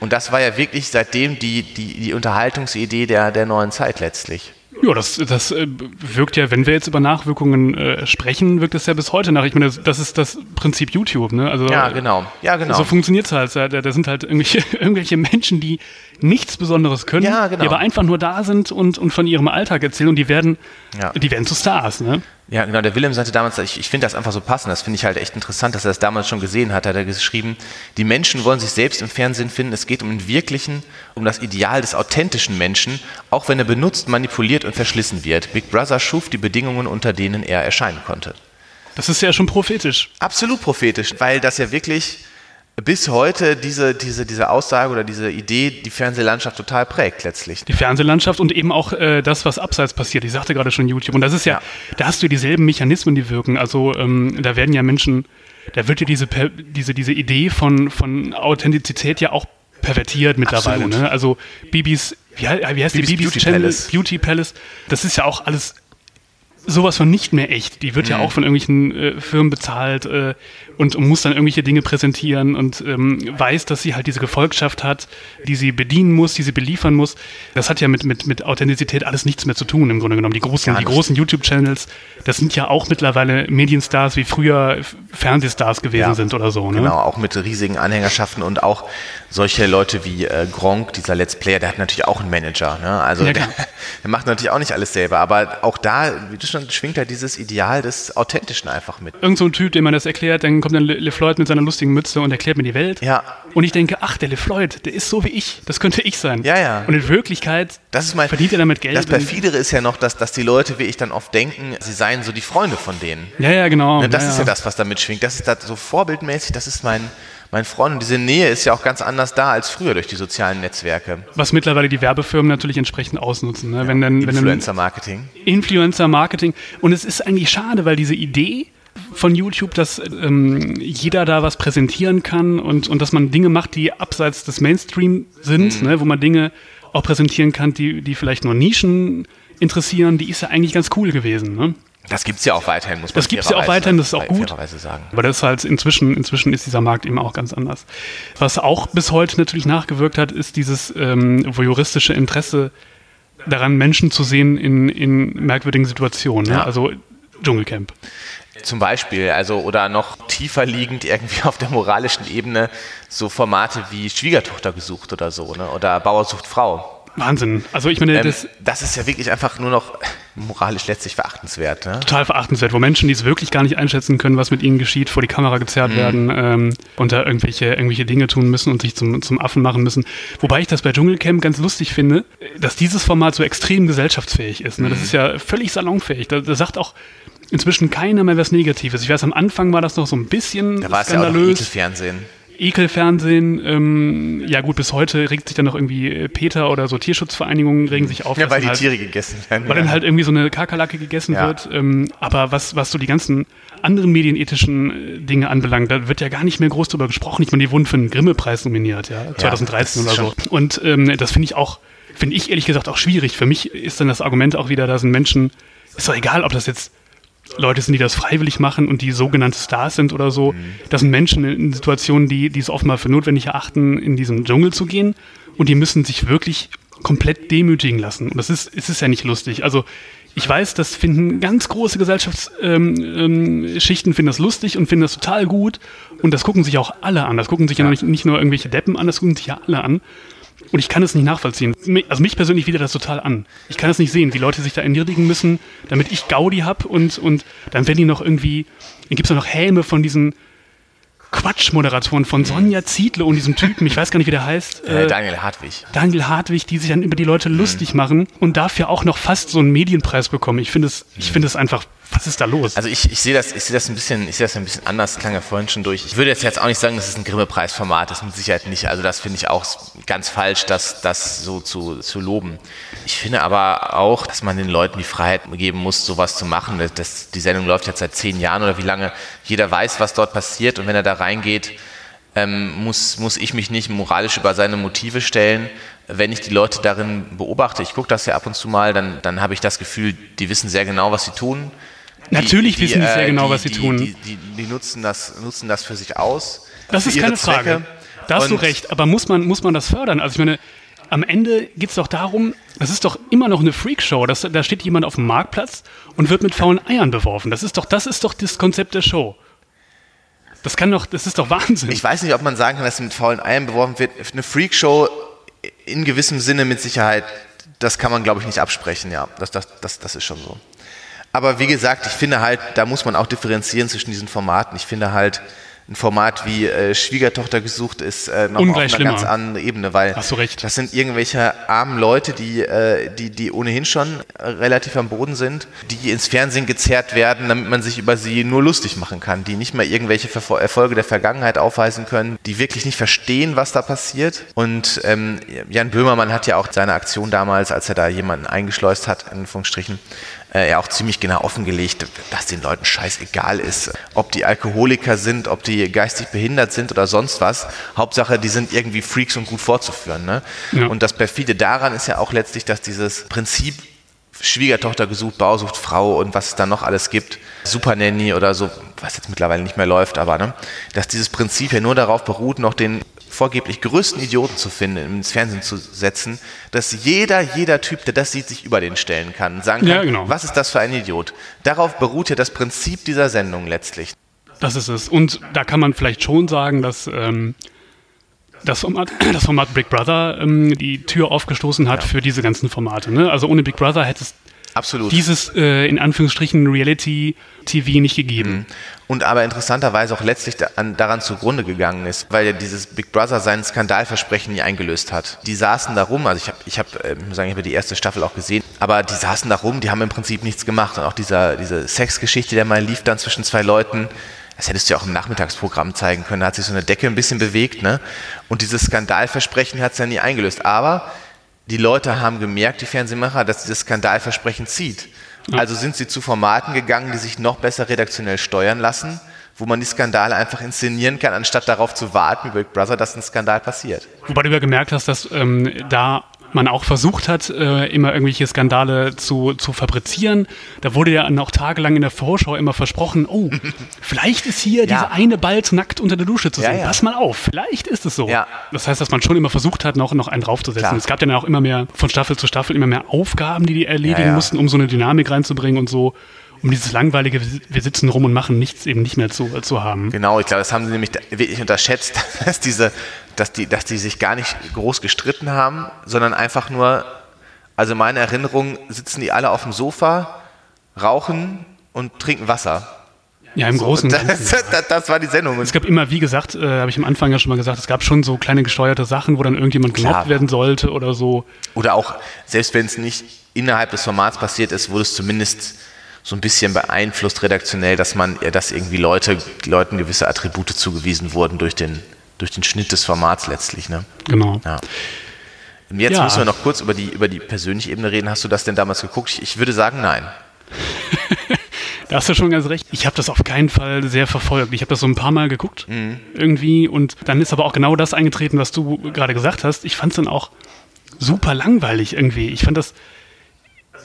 Und das war ja wirklich seitdem die, die, die Unterhaltungsidee der, der neuen Zeit letztlich. Ja, das, das äh, wirkt ja, wenn wir jetzt über Nachwirkungen äh, sprechen, wirkt es ja bis heute nach. Ich meine, das ist das Prinzip YouTube, ne? Also, ja, genau. Ja, genau. So funktioniert es halt. Da, da sind halt irgendwelche, irgendwelche Menschen, die nichts Besonderes können, ja, genau. die aber einfach nur da sind und, und von ihrem Alltag erzählen und die werden, ja. die werden zu Stars, ne? Ja, genau. Der Willem sagte damals, ich, ich finde das einfach so passend. Das finde ich halt echt interessant, dass er das damals schon gesehen hat. Hat er geschrieben, die Menschen wollen sich selbst im Fernsehen finden. Es geht um den wirklichen, um das Ideal des authentischen Menschen, auch wenn er benutzt, manipuliert und verschlissen wird. Big Brother schuf die Bedingungen, unter denen er erscheinen konnte. Das ist ja schon prophetisch. Absolut prophetisch, weil das ja wirklich bis heute diese, diese, diese Aussage oder diese Idee die Fernsehlandschaft total prägt letztlich. Die Fernsehlandschaft und eben auch äh, das, was abseits passiert. Ich sagte gerade schon YouTube. Und das ist ja, ja. da hast du dieselben Mechanismen, die wirken. Also ähm, da werden ja Menschen, da wird ja diese, diese, diese Idee von, von Authentizität ja auch pervertiert mittlerweile. Ne? Also Bibis, wie, wie heißt Bibis die Bibis Beauty Channel? Palace. Beauty Palace. Das ist ja auch alles sowas von nicht mehr echt. Die wird mhm. ja auch von irgendwelchen äh, Firmen bezahlt äh, und, muss dann irgendwelche Dinge präsentieren und ähm, weiß, dass sie halt diese Gefolgschaft hat, die sie bedienen muss, die sie beliefern muss. Das hat ja mit, mit, mit Authentizität alles nichts mehr zu tun, im Grunde genommen. Die großen, die großen YouTube-Channels, das sind ja auch mittlerweile Medienstars, wie früher Fernsehstars gewesen ja, sind oder so. Ne? Genau, auch mit riesigen Anhängerschaften und auch solche Leute wie äh, Gronk, dieser Let's Player, der hat natürlich auch einen Manager. Ne? Also ja, der, der, macht natürlich auch nicht alles selber, aber auch da, wie du schon schwingt halt dieses Ideal des Authentischen einfach mit. Irgend so ein Typ, dem man das erklärt, dann kommt dann LeFloid mit seiner lustigen Mütze und erklärt mir die Welt. Ja. Und ich denke, ach, der LeFloid, der ist so wie ich. Das könnte ich sein. Ja, ja. Und in Wirklichkeit das ist mein, verdient er damit Geld. Das Perfidere ist ja noch, dass, dass die Leute, wie ich dann oft denken, sie seien so die Freunde von denen. Ja, ja, genau. Ne, das ja, ist ja. ja das, was da mitschwingt. Das ist das so vorbildmäßig, das ist mein, mein Freund. Und diese Nähe ist ja auch ganz anders da als früher durch die sozialen Netzwerke. Was mittlerweile die Werbefirmen natürlich entsprechend ausnutzen. Ne? Ja, wenn dann, Influencer-Marketing. Influencer-Marketing. Und es ist eigentlich schade, weil diese Idee von YouTube, dass ähm, jeder da was präsentieren kann und, und dass man Dinge macht, die abseits des Mainstream sind, mhm. ne? wo man Dinge auch präsentieren kann, die, die vielleicht nur Nischen interessieren, die ist ja eigentlich ganz cool gewesen. Ne? Das gibt es ja auch weiterhin, muss man Das gibt es ja auch weiterhin, das ist auch gut. Sagen. Aber das ist halt inzwischen, inzwischen ist dieser Markt eben auch ganz anders. Was auch bis heute natürlich nachgewirkt hat, ist dieses ähm, voyeuristische Interesse daran, Menschen zu sehen in, in merkwürdigen Situationen. Ne? Ja. Also Dschungelcamp. Zum Beispiel, also oder noch tiefer liegend irgendwie auf der moralischen Ebene so Formate wie Schwiegertochter gesucht oder so, ne? Oder Bauer sucht Frau. Wahnsinn. Also ich meine, ähm, das, das ist ja wirklich einfach nur noch moralisch letztlich verachtenswert. Ne? Total verachtenswert, wo Menschen, die es wirklich gar nicht einschätzen können, was mit ihnen geschieht, vor die Kamera gezerrt mhm. werden ähm, und da irgendwelche, irgendwelche Dinge tun müssen und sich zum, zum Affen machen müssen. Wobei ich das bei Dschungelcamp ganz lustig finde, dass dieses Format so extrem gesellschaftsfähig ist. Ne? Das mhm. ist ja völlig salonfähig. Da, da sagt auch inzwischen keiner mehr was Negatives. Ich weiß, am Anfang war das noch so ein bisschen da war skandalös. Es ja auch Fernsehen. Ekelfernsehen, ähm, ja gut, bis heute regt sich dann noch irgendwie äh, Peter oder so Tierschutzvereinigungen regen sich auf. Ja, weil die halt, Tiere gegessen werden. Weil ja. dann halt irgendwie so eine Kakerlake gegessen ja. wird. Ähm, aber was, was so die ganzen anderen medienethischen äh, Dinge anbelangt, da wird ja gar nicht mehr groß drüber gesprochen. Ich meine, die wurden für einen Grimme-Preis nominiert, ja, 2013 ja, oder so. Und ähm, das finde ich auch, finde ich ehrlich gesagt auch schwierig. Für mich ist dann das Argument auch wieder, da sind Menschen, ist doch egal, ob das jetzt Leute sind, die das freiwillig machen und die sogenannte Stars sind oder so. Mhm. Das sind Menschen in Situationen, die, die es oftmal für notwendig erachten, in diesen Dschungel zu gehen. Und die müssen sich wirklich komplett demütigen lassen. Und das ist, ist es ja nicht lustig. Also ich weiß, das finden ganz große Gesellschaftsschichten ähm, ähm, finden das lustig und finden das total gut. Und das gucken sich auch alle an. Das gucken sich ja, ja nicht, nicht nur irgendwelche Deppen an, das gucken sich ja alle an. Und ich kann es nicht nachvollziehen. Also mich persönlich widert das total an. Ich kann es nicht sehen, wie Leute sich da erniedrigen müssen, damit ich Gaudi habe und, und dann werden die noch irgendwie, dann gibt es noch Helme von diesen Quatschmoderatoren von Sonja Ziedle und diesem Typen, ich weiß gar nicht, wie der heißt. Äh, Daniel Hartwig. Daniel Hartwig, die sich dann über die Leute lustig mhm. machen und dafür auch noch fast so einen Medienpreis bekommen. Ich finde es, ich finde es einfach was ist da los? Also ich, ich sehe das, ich sehe das ein bisschen, ich sehe das ein bisschen anders, klang ja vorhin schon durch. Ich würde jetzt, auch nicht sagen, das ist ein Grimme-Preisformat, das mit Sicherheit nicht. Also das finde ich auch ganz falsch, das, das so zu, zu loben. Ich finde aber auch, dass man den Leuten die Freiheit geben muss, sowas zu machen. Das, die Sendung läuft jetzt seit zehn Jahren oder wie lange. Jeder weiß, was dort passiert und wenn er da reingeht, ähm, muss, muss ich mich nicht moralisch über seine Motive stellen. Wenn ich die Leute darin beobachte, ich gucke das ja ab und zu mal, dann, dann habe ich das Gefühl, die wissen sehr genau, was sie tun Natürlich die, wissen die sehr äh, genau, die, was sie tun. Die, die, die, nutzen, das, nutzen das für sich aus. Das ist keine Zwecke. Frage. Da hast du recht. Aber muss man, muss man das fördern? Also ich meine, am Ende geht es doch darum, das ist doch immer noch eine Freakshow. Das, da steht jemand auf dem Marktplatz und wird mit faulen Eiern beworfen. Das ist doch, das ist doch das Konzept der Show. Das kann doch, das ist doch Wahnsinn. Ich weiß nicht, ob man sagen kann, dass mit faulen Eiern beworfen wird. Eine Freakshow in gewissem Sinne mit Sicherheit, das kann man, glaube ich, nicht absprechen. Ja, das, das, das, das ist schon so. Aber wie gesagt, ich finde halt, da muss man auch differenzieren zwischen diesen Formaten. Ich finde halt, ein Format wie äh, Schwiegertochter gesucht ist äh, noch auf einer schlimmer. ganz anderen Ebene, weil das sind irgendwelche armen Leute, die, äh, die, die ohnehin schon relativ am Boden sind, die ins Fernsehen gezerrt werden, damit man sich über sie nur lustig machen kann, die nicht mal irgendwelche Erfolge der Vergangenheit aufweisen können, die wirklich nicht verstehen, was da passiert. Und ähm, Jan Böhmermann hat ja auch seine Aktion damals, als er da jemanden eingeschleust hat, in Anführungsstrichen, äh, ja auch ziemlich genau offengelegt, dass den Leuten scheißegal ist, ob die Alkoholiker sind, ob die geistig behindert sind oder sonst was. Hauptsache, die sind irgendwie Freaks und gut vorzuführen. Ne? Ja. Und das perfide daran ist ja auch letztlich, dass dieses Prinzip Schwiegertochter gesucht, Bausucht Frau und was es da noch alles gibt, Super Nanny oder so, was jetzt mittlerweile nicht mehr läuft, aber ne, dass dieses Prinzip ja nur darauf beruht, noch den vorgeblich größten Idioten zu finden, ins Fernsehen zu setzen, dass jeder, jeder Typ, der das sieht, sich über den stellen kann und sagen kann, ja, genau. was ist das für ein Idiot? Darauf beruht ja das Prinzip dieser Sendung letztlich. Das ist es. Und da kann man vielleicht schon sagen, dass ähm, das, Format, das Format Big Brother ähm, die Tür aufgestoßen hat ja. für diese ganzen Formate. Ne? Also ohne Big Brother hätte es Absolut. dieses äh, in Anführungsstrichen Reality-TV nicht gegeben. Mhm. Und aber interessanterweise auch letztlich daran, zugrunde gegangen ist, weil ja dieses Big Brother seinen Skandalversprechen nie eingelöst hat. Die saßen da rum, also ich habe, ich hab, äh, muss sagen, ich habe die erste Staffel auch gesehen, aber die saßen da rum, die haben im Prinzip nichts gemacht. Und auch dieser, diese Sexgeschichte, der mal lief dann zwischen zwei Leuten, das hättest du ja auch im Nachmittagsprogramm zeigen können, da hat sich so eine Decke ein bisschen bewegt, ne? Und dieses Skandalversprechen hat es ja nie eingelöst. Aber die Leute haben gemerkt, die Fernsehmacher, dass dieses Skandalversprechen zieht. Also sind sie zu Formaten gegangen, die sich noch besser redaktionell steuern lassen, wo man die Skandale einfach inszenieren kann, anstatt darauf zu warten, wie Big Brother, dass ein Skandal passiert. Wobei du ja gemerkt hast, dass ähm, da man auch versucht hat, äh, immer irgendwelche Skandale zu, zu fabrizieren. Da wurde ja noch tagelang in der Vorschau immer versprochen, oh, vielleicht ist hier Ja. dieser eine Bald nackt unter der Dusche zu Ja, sehen. ja. Pass mal auf, vielleicht ist es so. Ja. Das heißt, dass man schon immer versucht hat, noch, noch einen draufzusetzen. Klar. Es gab dann auch immer mehr, von Staffel zu Staffel, immer mehr Aufgaben, die die erledigen Ja, ja. mussten, um so eine Dynamik reinzubringen und so, um dieses langweilige, wir sitzen rum und machen nichts eben nicht mehr zu, zu haben. Genau, ich glaube, das haben sie nämlich wirklich unterschätzt, dass diese, dass die, dass die sich gar nicht groß gestritten haben, sondern einfach nur, also meine Erinnerung, sitzen die alle auf dem Sofa, rauchen und trinken Wasser. Ja, im Großen und Das, Ganzen. das, das war die Sendung. Es gab immer, wie gesagt, äh, habe ich am Anfang ja schon mal gesagt, es gab schon so kleine gesteuerte Sachen, wo dann irgendjemand gemobbt werden sollte oder so. Oder auch, selbst wenn es nicht innerhalb des Formats passiert ist, wurde es zumindest so ein bisschen beeinflusst redaktionell, dass man, dass irgendwie Leute, Leuten gewisse Attribute zugewiesen wurden durch den, durch den Schnitt des Formats letztlich. Ne? Genau. Ja. Jetzt Ja. müssen wir noch kurz über die, über die persönliche Ebene reden. Hast du das denn damals geguckt? Ich, ich würde sagen, nein. Da hast du schon ganz recht. Ich habe das auf keinen Fall sehr verfolgt. Ich habe das so ein paar Mal geguckt irgendwie und dann ist aber auch genau das eingetreten, was du gerade gesagt hast. Ich fand es dann auch super langweilig irgendwie. Ich fand das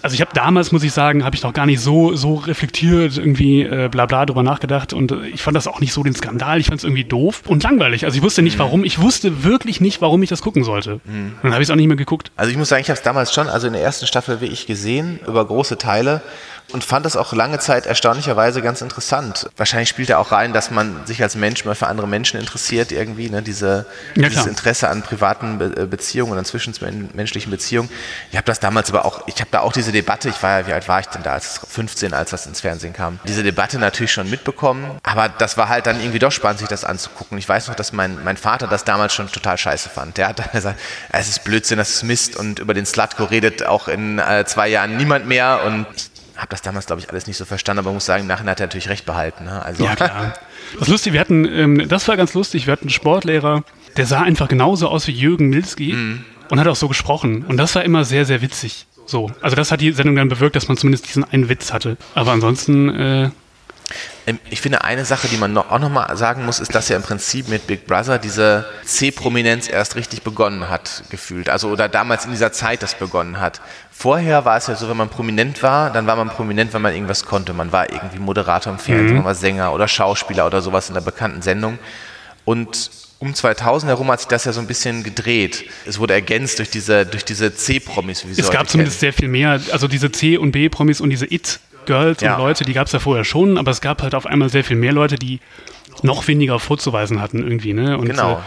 also ich habe damals, muss ich sagen, habe ich noch gar nicht so, so reflektiert, irgendwie äh, bla bla drüber nachgedacht und äh, ich fand das auch nicht so den Skandal, ich fand es irgendwie doof und langweilig. Also ich wusste nicht warum, ich wusste wirklich nicht, warum ich das gucken sollte. Und dann habe ich es auch nicht mehr geguckt. Also ich muss sagen, ich habe es damals schon, also in der ersten Staffel wie ich gesehen, über große Teile und fand das auch lange Zeit erstaunlicherweise ganz interessant. Wahrscheinlich spielt da auch rein, dass man sich als Mensch mal für andere Menschen interessiert irgendwie, ne? Diese, Ja, dieses. Interesse an privaten Be äh, Beziehungen und an zwischenmenschlichen Beziehungen. Ich habe das damals aber auch, ich habe da auch diese Debatte, ich war ja, wie alt war ich denn da, als 15, als das ins Fernsehen kam, diese Debatte natürlich schon mitbekommen, aber das war halt dann irgendwie doch spannend, sich das anzugucken. Ich weiß noch, dass mein, mein Vater das damals schon total scheiße fand. Der hat dann gesagt, es ist Blödsinn, das ist Mist und über den Slutko redet auch in äh, zwei Jahren niemand mehr und ich habe das damals, glaube ich, alles nicht so verstanden, aber muss sagen, im Nachhinein hat er natürlich recht behalten. Ne? Also, Ja, klar. Das lustig, wir hatten, ähm, das war ganz lustig, wir hatten einen Sportlehrer, der sah einfach genauso aus wie Jürgen Milski und hat auch so gesprochen. Und das war immer sehr, sehr witzig. So. Also das hat die Sendung dann bewirkt, dass man zumindest diesen einen Witz hatte. Aber ansonsten, äh, Ich finde, eine Sache, die man noch, auch nochmal sagen muss, ist, dass ja im Prinzip mit Big Brother diese C-Prominenz erst richtig begonnen hat, gefühlt. Also, oder damals in dieser Zeit das begonnen hat. Vorher war es ja so, wenn man prominent war, dann war man prominent, wenn man irgendwas konnte. Man war irgendwie Moderator im Fernsehen, man war Sänger oder Schauspieler oder sowas in einer bekannten Sendung. Und um 2000 herum hat sich das ja so ein bisschen gedreht. Es wurde ergänzt durch diese, durch diese C-Promis, wie sie es gab zumindest sehr viel mehr. Also diese C- und B-Promis und diese It-Girls Ja. und Leute, die gab es ja vorher schon, aber es gab halt auf einmal sehr viel mehr Leute, die noch weniger vorzuweisen hatten irgendwie. Ne? Und, Genau. Äh,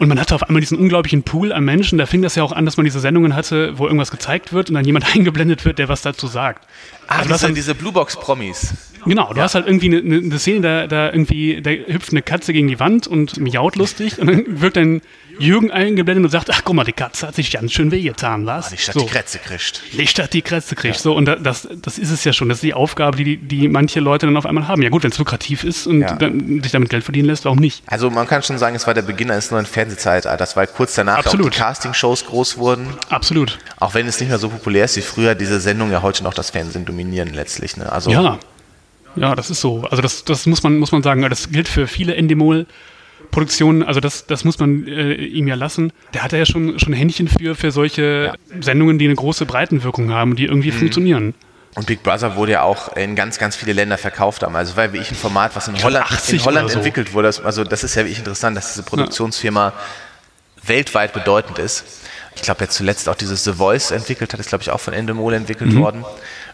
und man hatte auf einmal diesen unglaublichen Pool an Menschen. Da fing das ja auch an, dass man diese Sendungen hatte, wo irgendwas gezeigt wird und dann jemand eingeblendet wird, der was dazu sagt. Ah, Also das diese, haben- diese Bluebox-Promis. Genau, du hast halt irgendwie eine, eine, Szene, da, da irgendwie, da hüpft eine Katze gegen die Wand und miaut lustig und dann wirkt dann Jürgen eingeblendet und sagt, ach guck mal, die Katze hat sich ganz schön wehgetan, was? Die Stadt so. die Krätze kriegt. Nicht, dass die Krätze kriegt. So, und da- das, das ist es ja schon. Das ist die Aufgabe, die, die manche Leute dann auf einmal haben. Ja gut, wenn es lukrativ ist und Ja. dann, sich damit Geld verdienen lässt, warum nicht? Also man kann schon sagen, es war der Beginn eines neuen Fernsehzeitalters, weil kurz danach Absolut. auch die Castingshows groß wurden. Absolut. Auch wenn es nicht mehr so populär ist wie früher, diese Sendungen ja heute noch das Fernsehen dominieren letztlich. Ne? Also Ja. Ja, das ist so. Also das, das muss man, muss man sagen. Das gilt für viele Endemol. Produktionen, also das, das muss man äh, ihm ja lassen. Der hat ja schon, schon Händchen für, für solche Sendungen, die eine große Breitenwirkung haben, die Mhm. irgendwie funktionieren. Und Big Brother wurde ja auch in ganz, ganz viele Länder verkauft haben. Also war wie ich ein Format, was in Holland, 80 in Holland so. entwickelt wurde. Das- Also das ist ja wirklich interessant, dass diese Produktionsfirma weltweit bedeutend ist. Ich glaube, jetzt zuletzt auch dieses The Voice entwickelt hat, ist glaube ich auch von Endemol entwickelt Mhm. worden.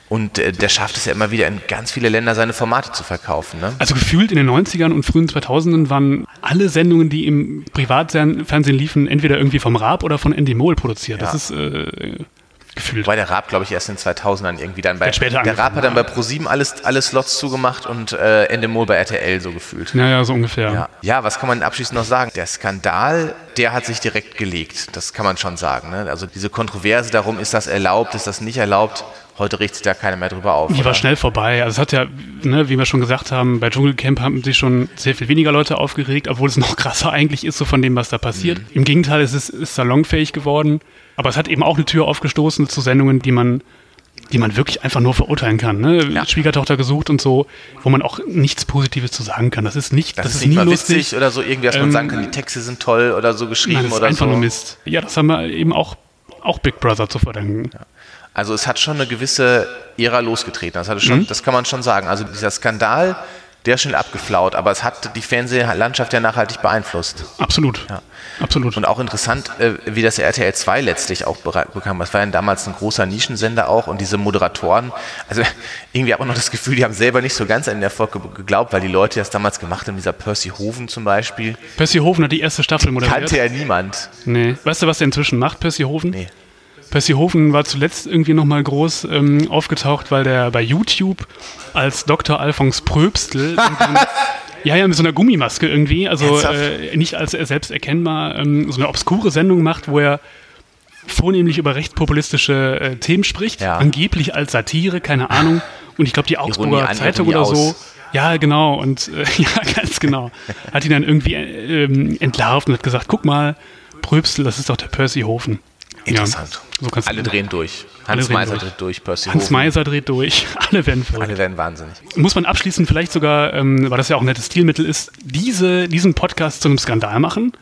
Und äh, der schafft es ja immer wieder in ganz viele Länder seine Formate zu verkaufen. Ne? Also gefühlt in den 90ern und frühen 2000ern waren alle Sendungen, die im Privatfernsehen liefen, entweder irgendwie vom Raab oder von Endemol produziert. Das Ja. ist äh, gefühlt. Wobei der Raab, glaube ich, erst in den 2000ern irgendwie dann bei. Später der Raab hat dann bei ProSieben alles, alle Slots zugemacht und äh, Endemol bei RTL so gefühlt. Naja, so ungefähr. Ja. ja, was kann man abschließend noch sagen? Der Skandal, der hat sich direkt gelegt. Das kann man schon sagen. Ne? Also diese Kontroverse darum, ist das erlaubt, ist das nicht erlaubt, Heute sich da keiner mehr drüber auf. Die war schnell vorbei. Also es hat ja, ne, wie wir schon gesagt haben, bei Dschungelcamp haben sich schon sehr viel weniger Leute aufgeregt, obwohl es noch krasser eigentlich ist, so von dem, was da passiert. Mhm. Im Gegenteil, es ist, ist salonfähig geworden. Aber es hat eben auch eine Tür aufgestoßen zu Sendungen, die man, die man wirklich einfach nur verurteilen kann. Ne? Ja. Schwiegertochter gesucht und so, wo man auch nichts Positives zu sagen kann. Das ist nicht, Das, das, ist ist nicht nie lustig. witzig oder so irgendwie, dass man Ähm, sagen kann, die Texte sind toll oder so geschrieben Nein, das ist oder einfach so. nur Mist. Ja, das haben wir eben auch, auch Big Brother zu verdanken. Also es hat schon eine gewisse Ära losgetreten. Das, schon, Mhm. das kann man schon sagen. Also dieser Skandal, der ist schnell abgeflaut, aber es hat die Fernsehlandschaft ja nachhaltig beeinflusst. Absolut. Ja. Absolut. Und auch interessant, äh, wie das RTL 2 letztlich auch bekam. Das war ja damals ein großer Nischensender auch und diese Moderatoren, also irgendwie hat man noch das Gefühl, die haben selber nicht so ganz an den Erfolg ge- geglaubt, weil die Leute das damals gemacht haben, dieser Percy Hoven zum Beispiel, Percy Hoven hat die erste Staffel moderiert. kannte ja niemand. Nee. Weißt du, was der inzwischen macht, Percy Hoven? Nee. Percy Hoven war zuletzt irgendwie nochmal groß ähm, aufgetaucht, weil der bei YouTube als Dr. Alphons Pröbstl ja, ja, mit so einer Gummimaske irgendwie, also äh, nicht als er selbst erkennbar, ähm, so eine obskure Sendung macht, wo er vornehmlich über rechtspopulistische äh, Themen spricht, Ja. angeblich als Satire, keine Ahnung. Und ich glaube, die Augsburger an, Zeitung Ironie oder so. Ja, genau. Und äh, ja, ganz genau. Hat ihn dann irgendwie äh, ähm, entlarvt und hat gesagt, guck mal, Pröbstl, das ist doch der Percy Hofen. Interessant. Ja, so kannst du Alle drehen durch. Hans Meiser dreht durch, Percy Hans. Meiser dreht durch. Alle werden verrückt. Alle werden wahnsinnig. Muss man abschließend vielleicht sogar, ähm, weil das ja auch ein nettes Stilmittel ist, diese, diesen Podcast zu einem Skandal machen?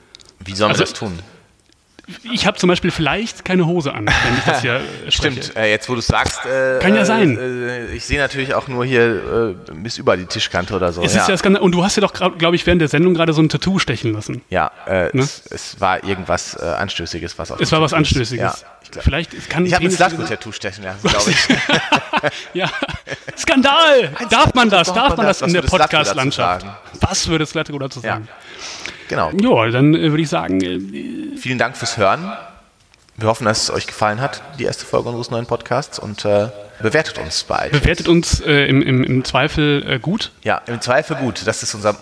Wie sollen Also- wir das tun? Ich habe zum Beispiel vielleicht keine Hose an, wenn ich das hier äh, spreche. Stimmt, äh, jetzt wo du es sagst. Äh, Kann ja äh, sein. Äh, ich sehe natürlich auch nur hier äh, bis über die Tischkante oder so. Es ja. ist ja Skandal. Und du hast ja doch, glaube ich, während der Sendung gerade so ein Tattoo stechen lassen. Ja, äh, Ne? es, es war irgendwas Anstößiges, was auf Es war was ist. Anstößiges. Ja, ich glaub- Vielleicht kann ich habe ein Slatko-Tattoo stechen lassen, glaube ich. Ja, Skandal! Darf man das? Darf man das in der Podcast-Landschaft? Was würde Slatko dazu ja, sagen? Genau. Ja, dann äh, würde ich sagen, äh, Vielen Dank fürs Hören. Wir hoffen, dass es euch gefallen hat, die erste Folge unseres neuen Podcasts und äh, bewertet uns bei iTunes. bewertet uns äh, im, im, im Zweifel äh, gut. Ja, im Zweifel gut. Das ist unser,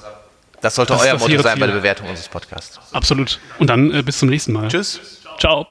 das sollte Das euer Motto sein bei der Bewertung unseres Podcasts. Absolut. Und dann bis zum nächsten Mal. Tschüss. Ciao.